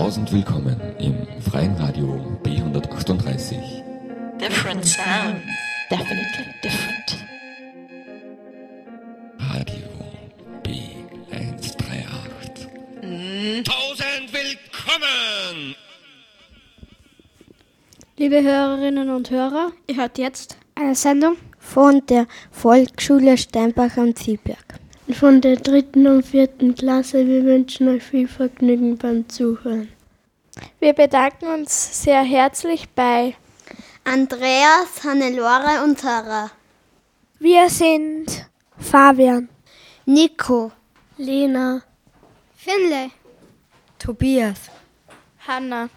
Tausend willkommen im freien Radio B138. Different sound. Definitely different. Radio B138. Tausend willkommen! Liebe Hörerinnen und Hörer, ihr hört jetzt eine Sendung von der Volksschule Steinbach am Ziehberg. Von der dritten und vierten Klasse. Wir wünschen euch viel Vergnügen beim Zuhören. Wir bedanken uns sehr herzlich bei Andreas, Hannelore und Sarah. Wir sind Fabian, Nico, Lena, Finlay, Tobias, Hanna,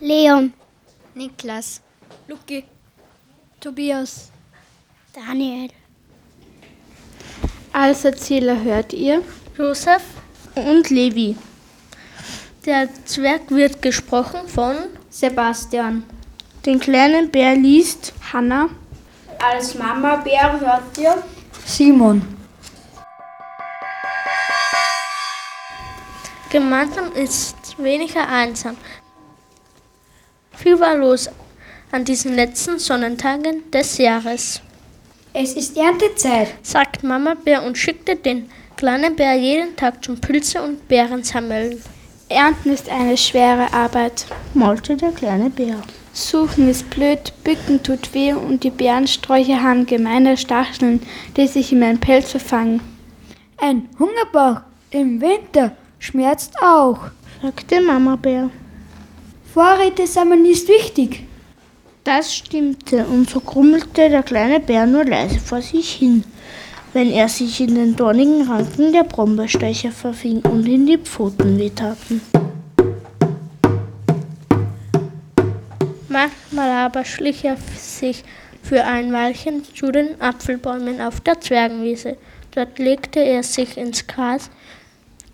Leon, Niklas, Luki, Tobias, Daniel. Als Erzähler hört ihr Josef und Levi. Der Zwerg wird gesprochen von Sebastian. Den kleinen Bär liest Hanna. Als Mama Bär hört ihr Simon. Gemeinsam ist weniger einsam. Viel war los an diesen letzten Sonnentagen des Jahres. Es ist Erntezeit, sagt Mama Bär und schickte den kleinen Bär jeden Tag zum Pilze und Beeren sammeln. Ernten ist eine schwere Arbeit, maulte der kleine Bär. Suchen ist blöd, bücken tut weh und die Bärensträucher haben gemeine Stacheln, die sich in meinen Pelz verfangen. Ein Hungerbauch im Winter schmerzt auch, sagte Mama Bär. Vorräte sammeln ist wichtig. Das stimmte, und so krummelte der kleine Bär nur leise vor sich hin, wenn er sich in den dornigen Ranken der Brombeersträucher verfing und in die Pfoten wehtaten. Manchmal aber schlich er sich für ein Weilchen zu den Apfelbäumen auf der Zwergenwiese. Dort legte er sich ins Gras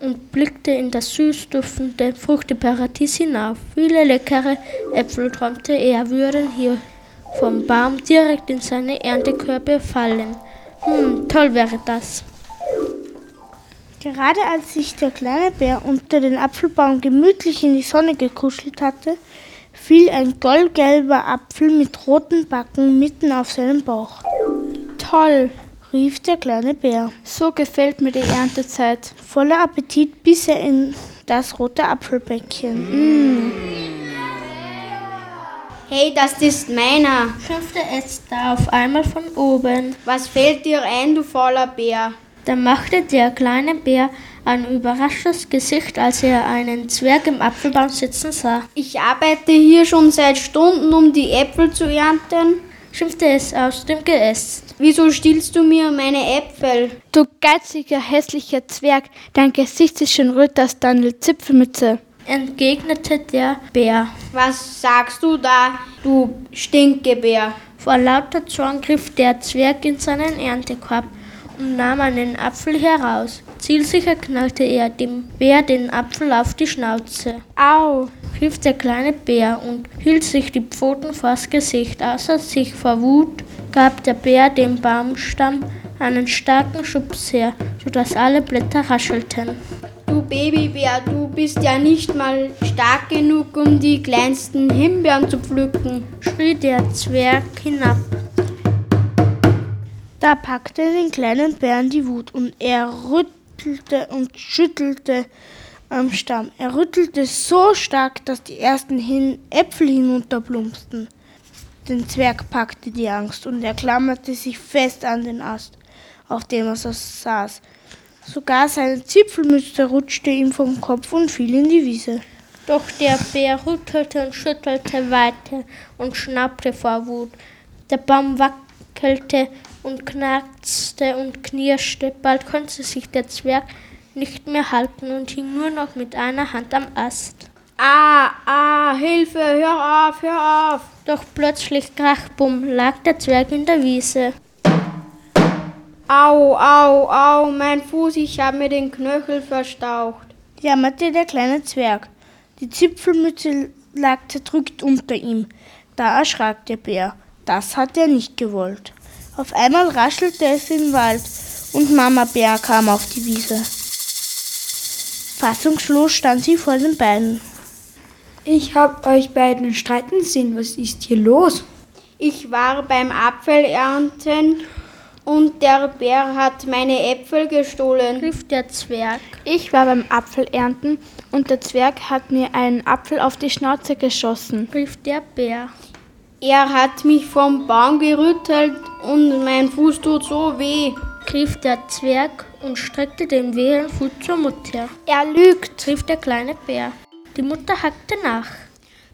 und blickte in das süß duftende Fruchteparadies hinauf. Viele leckere Äpfel träumte er, würden hier vom Baum direkt in seine Erntekörbe fallen. Hm, toll wäre das. Gerade als sich der kleine Bär unter den Apfelbaum gemütlich in die Sonne gekuschelt hatte, fiel ein goldgelber Apfel mit roten Backen mitten auf seinen Bauch. Toll, rief der kleine Bär. So gefällt mir die Erntezeit. Voller Appetit biss er in das rote Apfelbäckchen. Mm. Hey, das ist meiner, schimpfte es da auf einmal von oben. Was fällt dir ein, du fauler Bär? Da machte der kleine Bär ein überraschtes Gesicht, als er einen Zwerg im Apfelbaum sitzen sah. Ich arbeite hier schon seit Stunden, um die Äpfel zu ernten, schimpfte es aus dem Geäst. Wieso stiehlst du mir meine Äpfel? Du geiziger, hässlicher Zwerg, dein Gesicht ist schon röter als deine Zipfelmütze, entgegnete der Bär. Was sagst du da, du Stinkebär? Vor lauter Zorn griff der Zwerg in seinen Erntekorb und nahm einen Apfel heraus. Zielsicher knallte er dem Bär den Apfel auf die Schnauze. Au! rief der kleine Bär und hielt sich die Pfoten vors Gesicht. Außer sich vor Wut gab der Bär dem Baumstamm einen starken Schubs her, sodass alle Blätter raschelten. Du Babybär, du bist ja nicht mal stark genug, um die kleinsten Himbeeren zu pflücken, schrie der Zwerg hinab. Da packte den kleinen Bären die Wut und er rüttelte und schüttelte am Stamm. Er rüttelte so stark, dass die ersten hin Äpfel hinunterplumpsten. Den Zwerg packte die Angst und er klammerte sich fest an den Ast, auf dem er so saß. Sogar seine Zipfelmütze rutschte ihm vom Kopf und fiel in die Wiese. Doch der Bär rüttelte und schüttelte weiter und schnappte vor Wut. Der Baum wackelte und knarzte und knirschte. Bald konnte sich der Zwerg nicht mehr halten und hing nur noch mit einer Hand am Ast. Ah, ah, Hilfe, hör auf, hör auf! Doch plötzlich krachbumm lag der Zwerg in der Wiese. Au, au, au, mein Fuß, ich habe mir den Knöchel verstaucht, jammerte der kleine Zwerg. Die Zipfelmütze lag zerdrückt unter ihm. Da erschrak der Bär. Das hat er nicht gewollt. Auf einmal raschelte es im Wald und Mama Bär kam auf die Wiese. Fassungslos stand sie vor den beiden. Ich hab euch beiden streiten sehen. Was ist hier los? Ich war beim Apfelernten und der Bär hat meine Äpfel gestohlen, rief der Zwerg. Ich war beim Apfelernten und der Zwerg hat mir einen Apfel auf die Schnauze geschossen, rief der Bär. Er hat mich vom Baum gerüttelt und mein Fuß tut so weh, rief der Zwerg und streckte den wehren Fuß zur Mutter. Er lügt, rief der kleine Bär. Die Mutter hackte nach.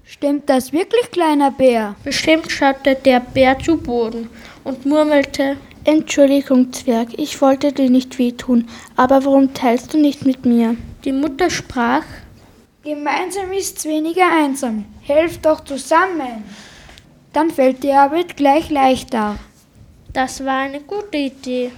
Stimmt das wirklich, kleiner Bär? Bestimmt schaute der Bär zu Boden und murmelte, Entschuldigung, Zwerg, ich wollte dir nicht wehtun, aber warum teilst du nicht mit mir? Die Mutter sprach, Gemeinsam ist's weniger einsam. Helft doch zusammen. Dann fällt die Arbeit gleich leichter. Das war eine gute Idee.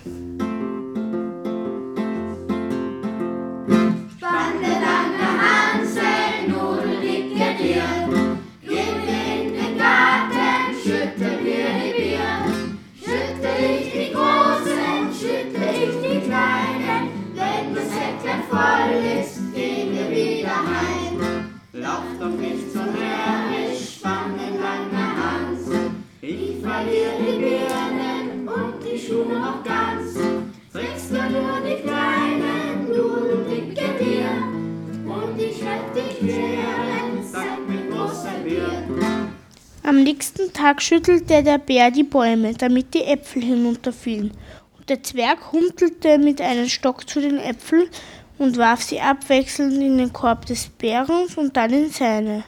Verliere die Birnen und die Schuhe noch ganz. Trägst du nur die kleinen, du dicke Bier. Und ich werd dich wehren, sag mit großer Bier. Am nächsten Tag schüttelte der Bär die Bäume, damit die Äpfel hinunterfielen. Und der Zwerg humpelte mit einem Stock zu den Äpfeln und warf sie abwechselnd in den Korb des Bären und dann in seine.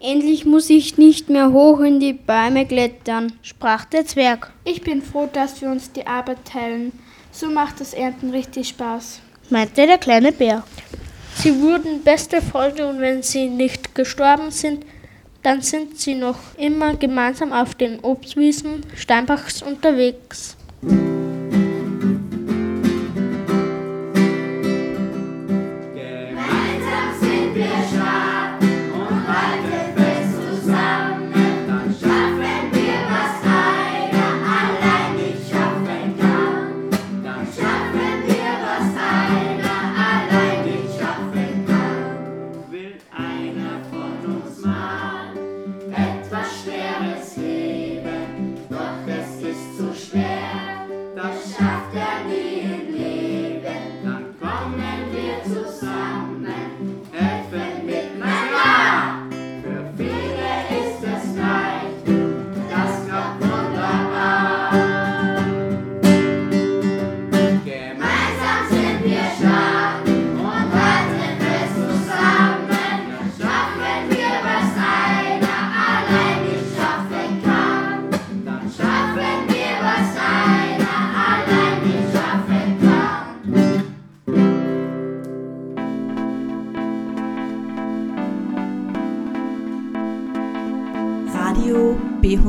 Endlich muss ich nicht mehr hoch in die Bäume klettern, sprach der Zwerg. Ich bin froh, dass wir uns die Arbeit teilen. So macht das Ernten richtig Spaß, meinte der kleine Bär. Sie wurden beste Freunde und wenn sie nicht gestorben sind, dann sind sie noch immer gemeinsam auf den Obstwiesen Steinbachs unterwegs.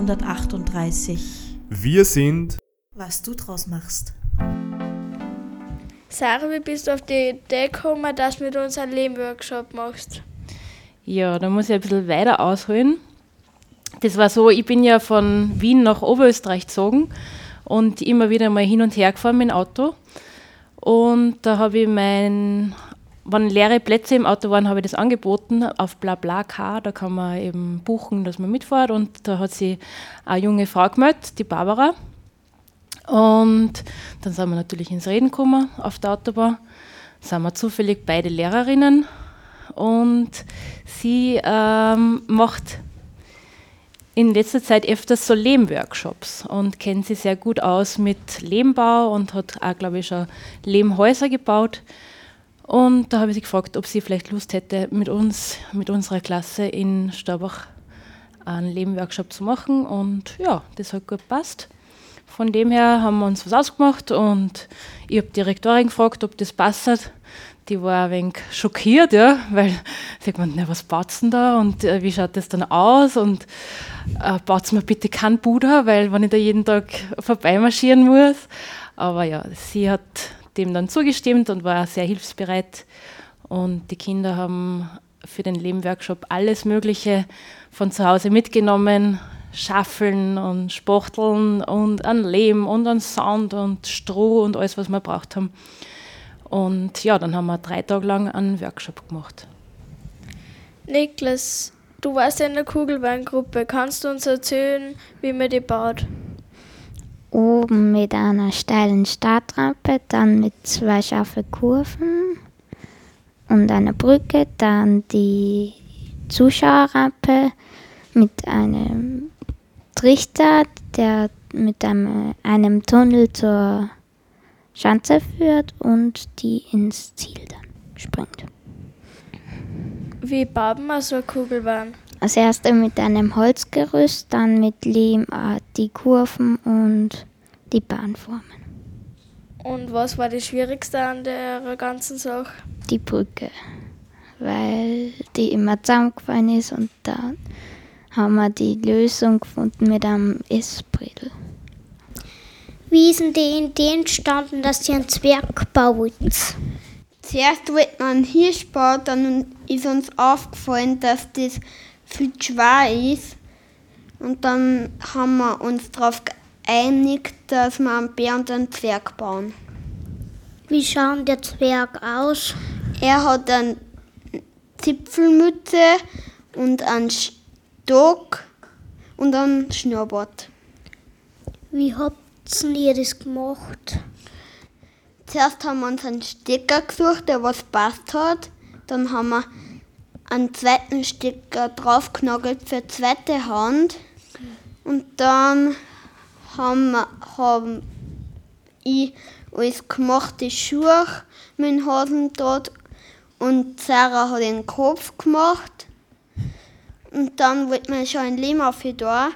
B138. Wir sind, was du draus machst. Sarah, wie bist du auf die Idee gekommen, dass du mit uns einen Lehmworkshop machst? Ja, da muss ich ein bisschen weiter ausholen. Das war so, ich bin ja von Wien nach Oberösterreich gezogen und immer wieder mal hin und her gefahren mit dem Auto. Und da habe ich mein, wenn leere Plätze im Auto waren, habe ich das angeboten auf BlaBlaCar. Da kann man eben buchen, dass man mitfährt. Und da hat sich eine junge Frau gemeldet, die Barbara. Und dann sind wir natürlich ins Reden gekommen auf der Autobahn. Sind wir zufällig beide Lehrerinnen. Und sie ähm, macht in letzter Zeit öfters so Lehmworkshops und kennt sich sehr gut aus mit Lehmbau und hat auch, glaube ich, schon Lehmhäuser gebaut. Und da habe ich sie gefragt, ob sie vielleicht Lust hätte, mit uns, mit unserer Klasse in Staubach einen Lehmworkshop zu machen. Und ja, das hat gut gepasst. Von dem her haben wir uns was ausgemacht und ich habe die Rektorin gefragt, ob das passt. Die war ein wenig schockiert, ja, weil sie hat gemeint, was baut's denn da und äh, wie schaut das dann aus und äh, baut's mir bitte keinen Buddha, weil wenn ich da jeden Tag vorbeimarschieren muss. Aber ja, sie hat dem dann zugestimmt und war sehr hilfsbereit und die Kinder haben für den Lehmworkshop alles Mögliche von zu Hause mitgenommen, Schaffeln und Spachteln und an Lehm und an Sand und Stroh und alles, was wir braucht haben. Und ja, dann haben wir drei Tage lang einen Workshop gemacht. Niklas, Du warst in der Kugelbeingruppe. Kannst du uns erzählen, wie man die baut? Oben mit einer steilen Startrampe, dann mit zwei scharfen Kurven und einer Brücke, dann die Zuschauerrampe mit einem Trichter, der mit einem, einem Tunnel zur Schanze führt und die ins Ziel dann springt. Wie baut man so eine Kugelbahn? Als erstes mit einem Holzgerüst, dann mit Lehm äh, die Kurven und die Bahnformen. Und was war das Schwierigste an der ganzen Sache? Die Brücke, weil die immer zusammengefallen ist und dann haben wir die Lösung gefunden mit einem Essbredel. Wie ist denn die Idee entstanden, dass ihr einen Zwerg baut? Zuerst wollten wir einen Hirsch bauen, dann ist uns aufgefallen, dass das viel zu schwer ist. Und dann haben wir uns darauf geeinigt, dass wir einen Bär und einen Zwerg bauen. Wie schaut der Zwerg aus? Er hat eine Zipfelmütze und einen Stock und einen Schnurrbart. Wie habt ihr das gemacht? Zuerst haben wir uns einen Stecker gesucht, der was passt hat. Dann haben wir einen zweiten Stecker draufgenagelt für die zweite Hand. Und dann haben, wir, haben ich alles gemachte Schuhe mit dem Hosendraht und Sarah hat den Kopf gemacht. Und dann wollte man schon einen Lehm auf da.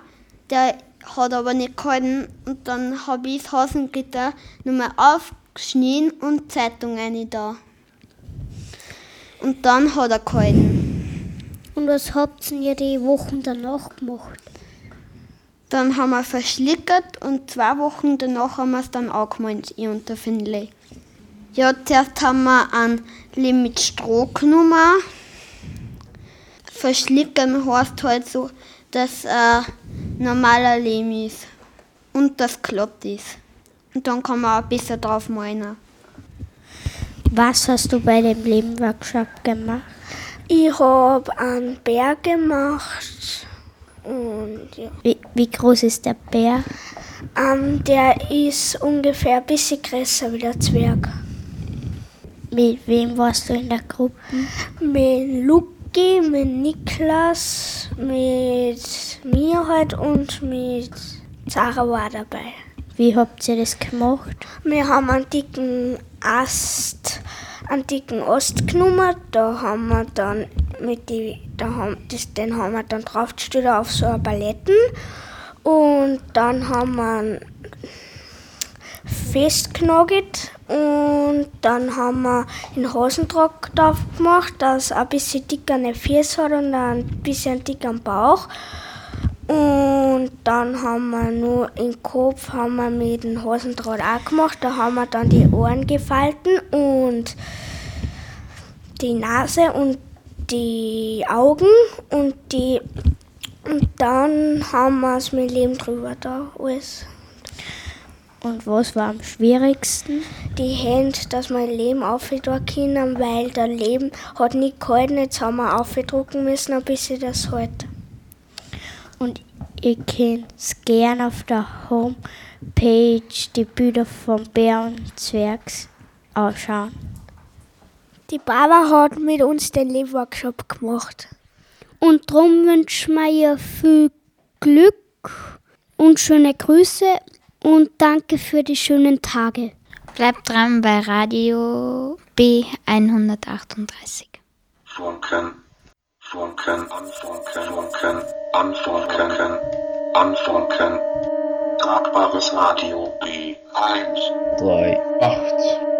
Der hat aber nicht gehalten. Und dann habe ich das Hosengitter nochmal aufgeschnitten und Zeitung rein da. Und dann hat er gehalten. Und was habt ihr die Wochen danach gemacht? Dann haben wir verschlickert und zwei Wochen danach haben wir es dann angemalt, ich und der Finlay. Ja, zuerst haben wir ein Lehm mit Stroh genommen. Verschlickern heißt halt so, dass ein normaler Lehm ist und das glatt ist. Und dann kann man auch besser drauf malen. Was hast du bei dem Lehmworkshop gemacht? Ich habe einen Bär gemacht. Und ja. Wie, wie groß ist der Bär? Ähm, der ist ungefähr ein bisschen größer wie der Zwerg. Mit wem warst du in der Gruppe? Mit Luki, mit Niklas, mit mir halt und mit Sarah war dabei. Wie habt ihr das gemacht? Wir haben einen dicken Ast, einen dicken Ast genommen. Da haben wir dann mit die, da haben, das, den haben wir dann draufgestellt auf so eine Paletten. Und dann haben wir festgenagelt und dann haben wir den Hosentrock drauf gemacht, dass ein bisschen dicker eine Füße hat und ein bisschen dicker Bauch. Und dann haben wir nur im Kopf haben wir mit dem Hosendraht auch gemacht. Da haben wir dann die Ohren gefalten und die Nase und die Augen und die und dann haben wir es mit Leben drüber da alles. Und was war am schwierigsten? Die Hände, dass wir Leben aufdrucken können, weil der Leben hat nicht gehalten. Jetzt haben wir aufdrucken müssen, ein bisschen das halt. Und ihr könnt gern auf der Homepage die Bilder von Bär und Zwergs ausschauen. Die Baba hat mit uns den Lebworkshop gemacht. Und darum wünschen wir ihr viel Glück und schöne Grüße und danke für die schönen Tage. Bleibt dran bei Radio B138. Funken, Funken, Anfunken, Funken, Anfunken, Anfunken. Tragbares Radio B1. 3, 8.